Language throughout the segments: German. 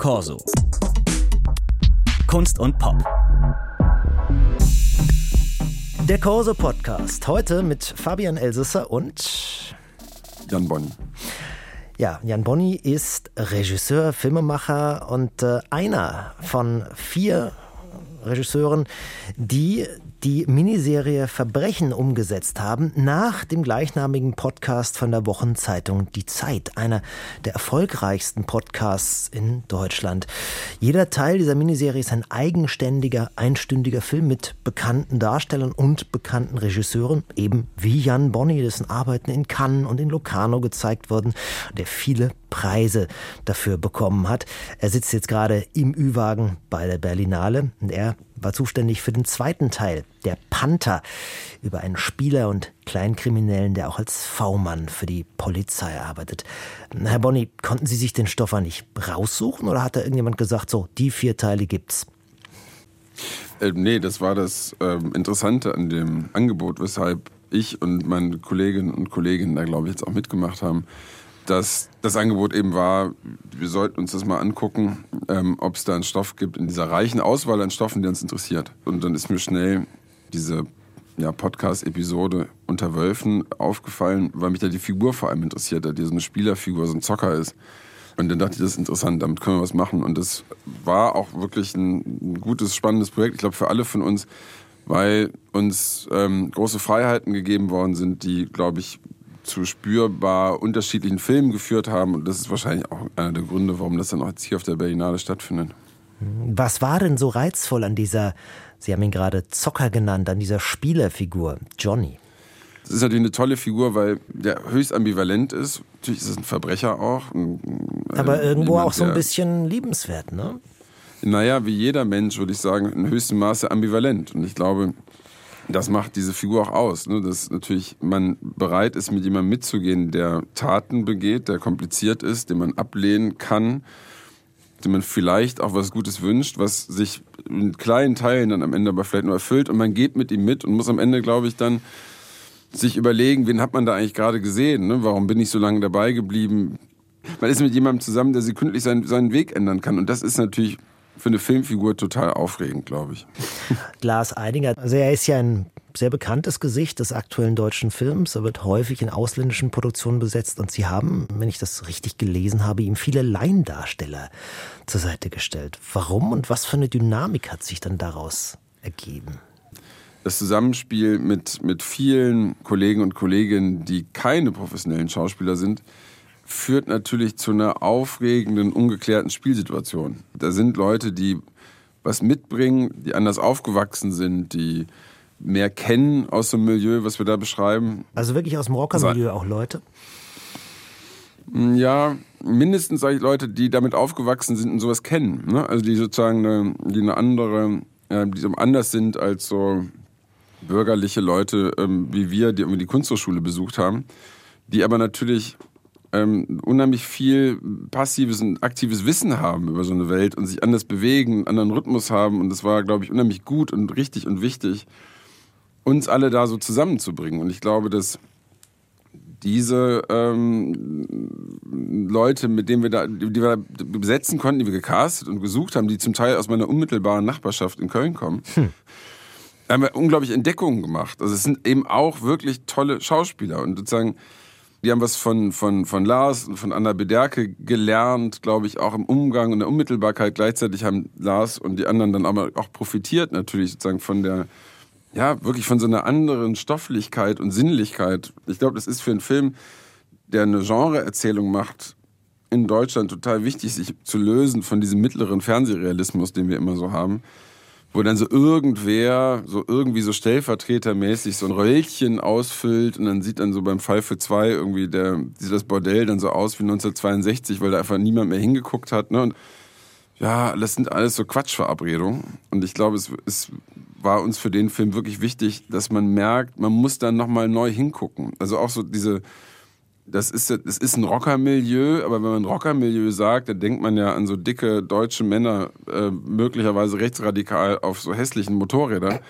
Corso. Kunst und Pop. Der Corso Podcast. Heute mit Fabian Elsesser und Jan Bonny. Ja, Jan Bonny ist Regisseur, Filmemacher und äh, einer von vier Regisseuren, die die Miniserie Verbrechen umgesetzt haben, nach dem gleichnamigen Podcast von der Wochenzeitung Die Zeit, einer der erfolgreichsten Podcasts in Deutschland. Jeder Teil dieser Miniserie ist ein eigenständiger, einstündiger Film mit bekannten Darstellern und bekannten Regisseuren, eben wie Jan Bonny, dessen Arbeiten in Cannes und in Locarno gezeigt wurden, der viele Preise dafür bekommen hat. Er sitzt jetzt gerade im Ü-Wagen bei der Berlinale und er war zuständig für den zweiten Teil, der Panther, über einen Spieler und Kleinkriminellen, der auch als V-Mann für die Polizei arbeitet. Herr Bonny, konnten Sie sich den Stoffer nicht raussuchen oder hat da irgendjemand gesagt, so, die vier Teile gibt's? Äh, nee, das war das äh, Interessante an dem Angebot, weshalb ich und meine Kolleginnen und Kollegen da, glaube ich, jetzt auch mitgemacht haben dass das Angebot eben war, wir sollten uns das mal angucken, ähm, ob es da einen Stoff gibt in dieser reichen Auswahl an Stoffen, die uns interessiert. Und dann ist mir schnell diese ja, Podcast-Episode unter Wölfen aufgefallen, weil mich da die Figur vor allem interessiert hat, die so eine Spielerfigur, so ein Zocker ist. Und dann dachte ich, das ist interessant, damit können wir was machen. Und das war auch wirklich ein gutes, spannendes Projekt, ich glaube, für alle von uns, weil uns ähm, große Freiheiten gegeben worden sind, die, glaube ich, zu spürbar unterschiedlichen Filmen geführt haben. Und das ist wahrscheinlich auch einer der Gründe, warum das dann auch jetzt hier auf der Berlinale stattfindet. Was war denn so reizvoll an dieser, Sie haben ihn gerade Zocker genannt, an dieser Spielerfigur, Johnny? Das ist natürlich eine tolle Figur, weil der höchst ambivalent ist. Natürlich ist es ein Verbrecher auch. Aber irgendwo jemand, auch so ein bisschen liebenswert, ne? Naja, wie jeder Mensch, würde ich sagen, in höchstem Maße ambivalent. Und ich glaube, das macht diese Figur auch aus, ne? dass natürlich man bereit ist, mit jemandem mitzugehen, der Taten begeht, der kompliziert ist, den man ablehnen kann, dem man vielleicht auch was Gutes wünscht, was sich in kleinen Teilen dann am Ende aber vielleicht nur erfüllt und man geht mit ihm mit und muss am Ende, glaube ich, dann sich überlegen, wen hat man da eigentlich gerade gesehen, ne? warum bin ich so lange dabei geblieben. Man ist mit jemandem zusammen, der sekündlich seinen, seinen Weg ändern kann und das ist natürlich für eine Filmfigur total aufregend, glaube ich. Lars Eidinger, also er ist ja ein sehr bekanntes Gesicht des aktuellen deutschen Films. Er wird häufig in ausländischen Produktionen besetzt und Sie haben, wenn ich das richtig gelesen habe, ihm viele Laiendarsteller zur Seite gestellt. Warum und was für eine Dynamik hat sich dann daraus ergeben? Das Zusammenspiel mit, mit vielen Kollegen und Kolleginnen, die keine professionellen Schauspieler sind, führt natürlich zu einer aufregenden, ungeklärten Spielsituation. Da sind Leute, die was mitbringen, die anders aufgewachsen sind, die mehr kennen aus dem Milieu, was wir da beschreiben. Also wirklich aus dem Rockermilieu auch Leute? Ja, mindestens sage ich Leute, die damit aufgewachsen sind und sowas kennen. Ne? Also die sozusagen eine, die eine andere, die so anders sind als so bürgerliche Leute ähm, wie wir, die irgendwie die Kunsthochschule besucht haben, die aber natürlich ähm, unheimlich viel passives und aktives Wissen haben über so eine Welt und sich anders bewegen, einen anderen Rhythmus haben. Und das war, glaube ich, unheimlich gut und richtig und wichtig, uns alle da so zusammenzubringen. Und ich glaube, dass diese ähm, Leute, mit denen wir da, die wir besetzen konnten, die wir gecastet und gesucht haben, die zum Teil aus meiner unmittelbaren Nachbarschaft in Köln kommen, hm. haben wir unglaublich Entdeckungen gemacht. Also es sind eben auch wirklich tolle Schauspieler und sozusagen die haben was von, von, von Lars und von Anna Bederke gelernt, glaube ich, auch im Umgang und der Unmittelbarkeit. Gleichzeitig haben Lars und die anderen dann aber auch profitiert natürlich sozusagen von der, ja, wirklich von so einer anderen Stofflichkeit und Sinnlichkeit. Ich glaube, das ist für einen Film, der eine Genreerzählung macht, in Deutschland total wichtig, sich zu lösen von diesem mittleren Fernsehrealismus, den wir immer so haben wo dann so irgendwer so irgendwie so stellvertretermäßig so ein Röllchen ausfüllt und dann sieht dann so beim Fall für zwei irgendwie der, sieht das Bordell dann so aus wie 1962, weil da einfach niemand mehr hingeguckt hat. Ne? Und ja, das sind alles so Quatschverabredungen. Und ich glaube, es, es war uns für den Film wirklich wichtig, dass man merkt, man muss dann nochmal neu hingucken. Also auch so diese, das ist, das ist ein Rockermilieu, aber wenn man Rockermilieu sagt, dann denkt man ja an so dicke deutsche Männer, äh, möglicherweise rechtsradikal auf so hässlichen Motorrädern.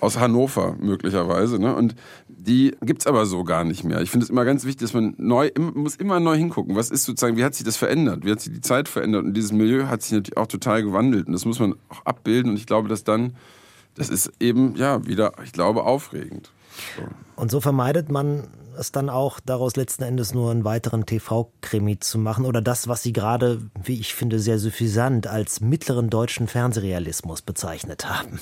aus Hannover möglicherweise. Ne? Und die gibt's aber so gar nicht mehr. Ich finde es immer ganz wichtig, dass man neu, muss immer neu hingucken. Was ist sozusagen, wie hat sich das verändert? Wie hat sich die Zeit verändert? Und dieses Milieu hat sich natürlich auch total gewandelt. Und das muss man auch abbilden. Und ich glaube, dass dann, das ist eben, ja, wieder, ich glaube, aufregend. So. Und so vermeidet man es dann auch, daraus letzten Endes nur einen weiteren TV-Krimi zu machen oder das, was Sie gerade, wie ich finde, sehr suffisant als mittleren deutschen Fernsehrealismus bezeichnet haben.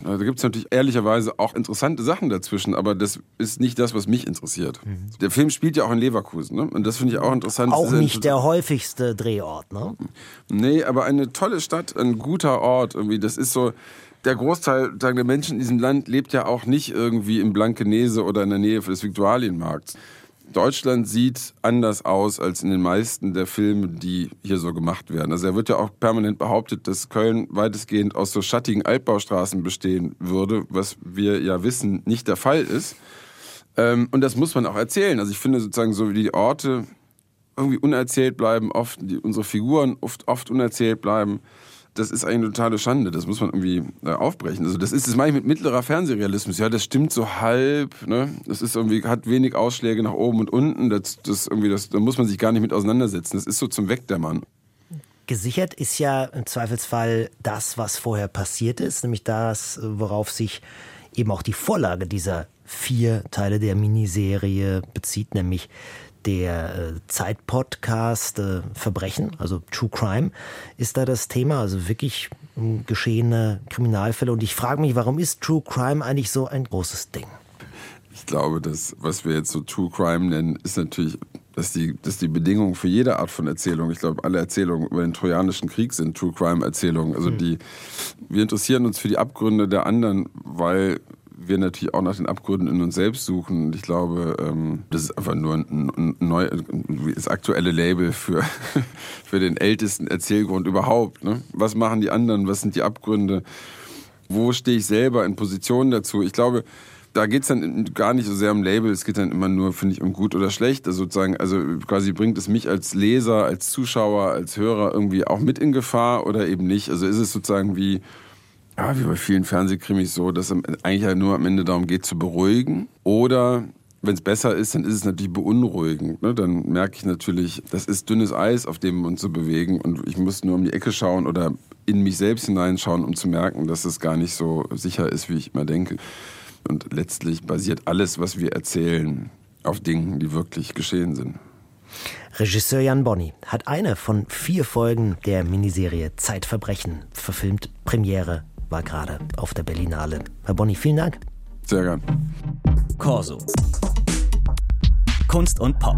Da gibt es natürlich ehrlicherweise auch interessante Sachen dazwischen, aber das ist nicht das, was mich interessiert. Mhm. Der Film spielt ja auch in Leverkusen, ne? Und das finde ich auch interessant. Auch nicht der häufigste Drehort, ne? Nee, aber eine tolle Stadt, ein guter Ort, irgendwie. Das ist so, der Großteil der Menschen in diesem Land lebt ja auch nicht irgendwie in Blankenese oder in der Nähe des Viktualienmarkts. Deutschland sieht anders aus als in den meisten der Filme, die hier so gemacht werden. Also er wird ja auch permanent behauptet, dass Köln weitestgehend aus so schattigen Altbaustraßen bestehen würde, was wir ja wissen nicht der Fall ist. Ähm, und das muss man auch erzählen. Also ich finde sozusagen so wie die Orte irgendwie unerzählt bleiben, oft unsere Figuren oft, oft unerzählt bleiben das ist eine totale Schande. Das muss man irgendwie äh, aufbrechen. Also das ist, das meine ich mit mittlerer Fernsehrealismus. Ja, das stimmt so halb. Ne? Das ist irgendwie, hat wenig Ausschläge nach oben und unten. Das, das irgendwie, das, da muss man sich gar nicht mit auseinandersetzen. Das ist so zum Wegdämmern. Gesichert ist ja im Zweifelsfall das, was vorher passiert ist, nämlich das, worauf sich eben auch die Vorlage dieser vier Teile der Miniserie bezieht, nämlich der äh, Zeitpodcast äh, Verbrechen, also True Crime, ist da das Thema, also wirklich hm, geschehene Kriminalfälle. Und ich frage mich, warum ist True Crime eigentlich so ein großes Ding? Ich glaube, das, was wir jetzt so True Crime nennen, ist natürlich, dass die, dass die Bedingung für jede Art von Erzählung, ich glaube, alle Erzählungen über den Trojanischen Krieg sind True Crime Erzählungen. Also hm. die, wir interessieren uns für die Abgründe der anderen, weil wir natürlich auch nach den Abgründen in uns selbst suchen. Und ich glaube, ähm, das ist einfach nur ein, ein, neu, das aktuelle Label für, für den ältesten Erzählgrund überhaupt. Ne? Was machen die anderen? Was sind die Abgründe? Wo stehe ich selber in Positionen dazu? Ich glaube, da geht es dann gar nicht so sehr um Label, es geht dann immer nur, finde ich, um gut oder schlecht. Also sozusagen, also quasi bringt es mich als Leser, als Zuschauer, als Hörer irgendwie auch mit in Gefahr oder eben nicht. Also ist es sozusagen wie, ja, wie bei vielen Fernsehkrimis so, dass es eigentlich nur am Ende darum geht zu beruhigen. Oder wenn es besser ist, dann ist es natürlich beunruhigend. Ne? Dann merke ich natürlich, das ist dünnes Eis, auf dem wir uns so bewegen. Und ich muss nur um die Ecke schauen oder in mich selbst hineinschauen, um zu merken, dass es gar nicht so sicher ist, wie ich immer denke. Und letztlich basiert alles, was wir erzählen, auf Dingen, die wirklich geschehen sind. Regisseur Jan Bonny hat eine von vier Folgen der Miniserie Zeitverbrechen verfilmt. Premiere war gerade auf der Berlinale. Herr Bonny, vielen Dank. Sehr gern. Corso. Kunst und Pop.